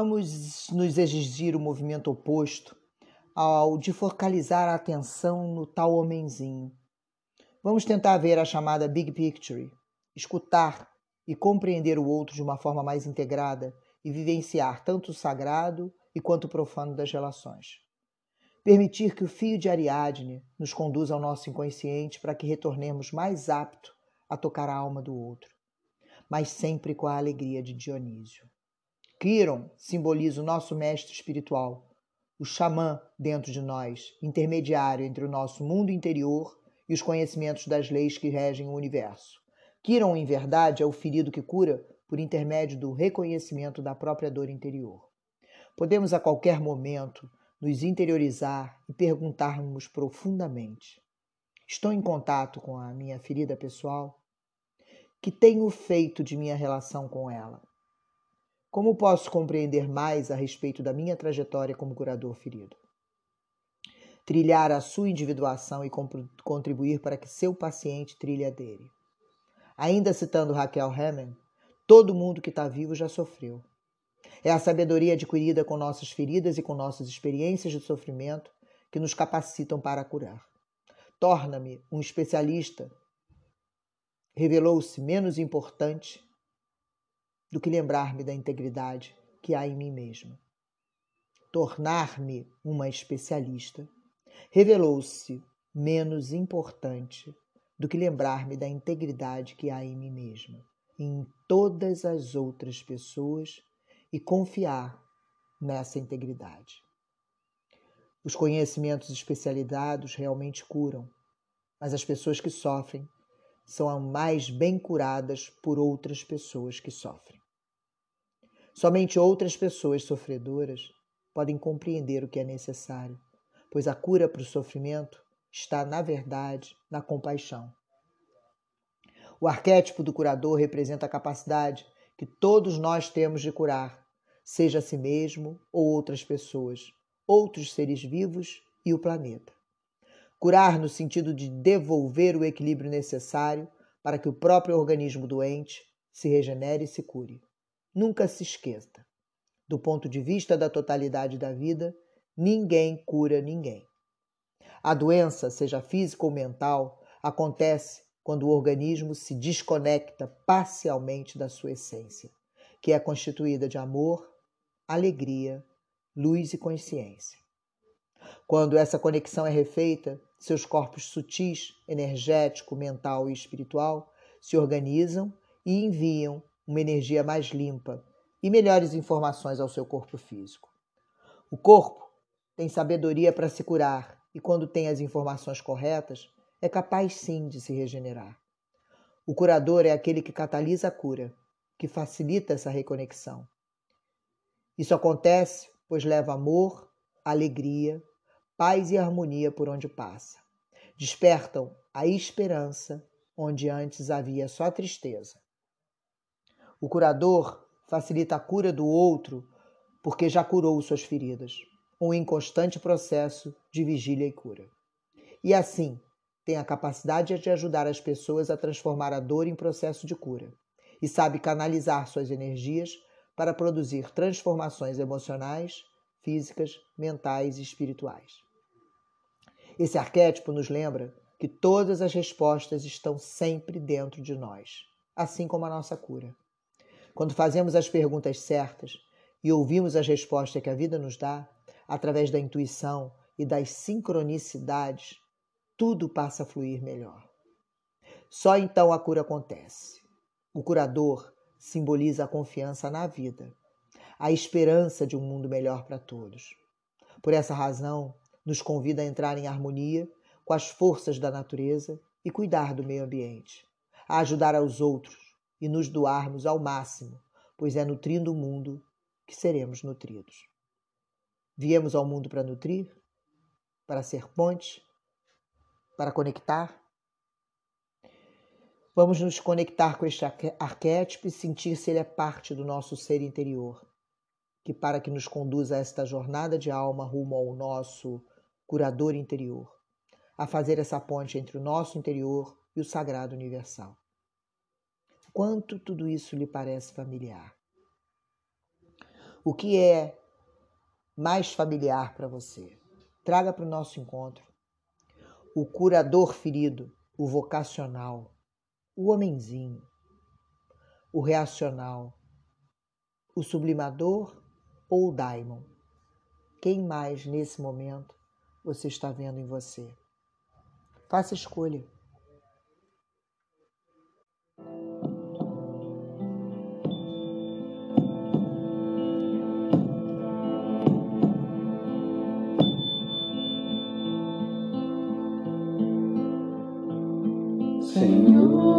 Vamos nos exigir o movimento oposto ao de focalizar a atenção no tal homenzinho. Vamos tentar ver a chamada big picture, escutar e compreender o outro de uma forma mais integrada e vivenciar tanto o sagrado e quanto o profano das relações. Permitir que o fio de Ariadne nos conduza ao nosso inconsciente para que retornemos mais apto a tocar a alma do outro, mas sempre com a alegria de Dionísio. Quiron simboliza o nosso mestre espiritual, o xamã dentro de nós, intermediário entre o nosso mundo interior e os conhecimentos das leis que regem o universo. Quiron, em verdade, é o ferido que cura por intermédio do reconhecimento da própria dor interior. Podemos a qualquer momento nos interiorizar e perguntarmos profundamente: Estou em contato com a minha ferida pessoal? Que tenho feito de minha relação com ela? Como posso compreender mais a respeito da minha trajetória como curador ferido? Trilhar a sua individuação e contribuir para que seu paciente trilhe a dele. Ainda citando Raquel Hammond, todo mundo que está vivo já sofreu. É a sabedoria adquirida com nossas feridas e com nossas experiências de sofrimento que nos capacitam para curar. Torna-me um especialista. Revelou-se menos importante do que lembrar-me da integridade que há em mim mesmo. Tornar-me uma especialista revelou-se menos importante do que lembrar-me da integridade que há em mim mesma em todas as outras pessoas e confiar nessa integridade. Os conhecimentos especializados realmente curam, mas as pessoas que sofrem são mais bem curadas por outras pessoas que sofrem. Somente outras pessoas sofredoras podem compreender o que é necessário, pois a cura para o sofrimento está, na verdade, na compaixão. O arquétipo do curador representa a capacidade que todos nós temos de curar, seja a si mesmo ou outras pessoas, outros seres vivos e o planeta. Curar no sentido de devolver o equilíbrio necessário para que o próprio organismo doente se regenere e se cure. Nunca se esqueça: do ponto de vista da totalidade da vida, ninguém cura ninguém. A doença, seja física ou mental, acontece quando o organismo se desconecta parcialmente da sua essência, que é constituída de amor, alegria, luz e consciência. Quando essa conexão é refeita, seus corpos sutis, energético, mental e espiritual se organizam e enviam uma energia mais limpa e melhores informações ao seu corpo físico. O corpo tem sabedoria para se curar e, quando tem as informações corretas, é capaz sim de se regenerar. O curador é aquele que catalisa a cura, que facilita essa reconexão. Isso acontece pois leva amor, alegria, paz e harmonia por onde passa. Despertam a esperança onde antes havia só tristeza. O curador facilita a cura do outro porque já curou suas feridas, um inconstante processo de vigília e cura. E assim, tem a capacidade de ajudar as pessoas a transformar a dor em processo de cura e sabe canalizar suas energias para produzir transformações emocionais, físicas, mentais e espirituais. Esse arquétipo nos lembra que todas as respostas estão sempre dentro de nós, assim como a nossa cura. Quando fazemos as perguntas certas e ouvimos as respostas que a vida nos dá, através da intuição e das sincronicidades, tudo passa a fluir melhor. Só então a cura acontece. O curador simboliza a confiança na vida, a esperança de um mundo melhor para todos. Por essa razão, nos convida a entrar em harmonia com as forças da natureza e cuidar do meio ambiente, a ajudar aos outros e nos doarmos ao máximo, pois é nutrindo o mundo que seremos nutridos. Viemos ao mundo para nutrir, para ser ponte, para conectar. Vamos nos conectar com este arquétipo e sentir se ele é parte do nosso ser interior, que para que nos conduza a esta jornada de alma rumo ao nosso curador interior, a fazer essa ponte entre o nosso interior e o sagrado universal. Quanto tudo isso lhe parece familiar? O que é mais familiar para você? Traga para o nosso encontro. O curador ferido, o vocacional, o homenzinho, o reacional, o sublimador ou o daimon. Quem mais nesse momento você está vendo em você? Faça escolha. Señor.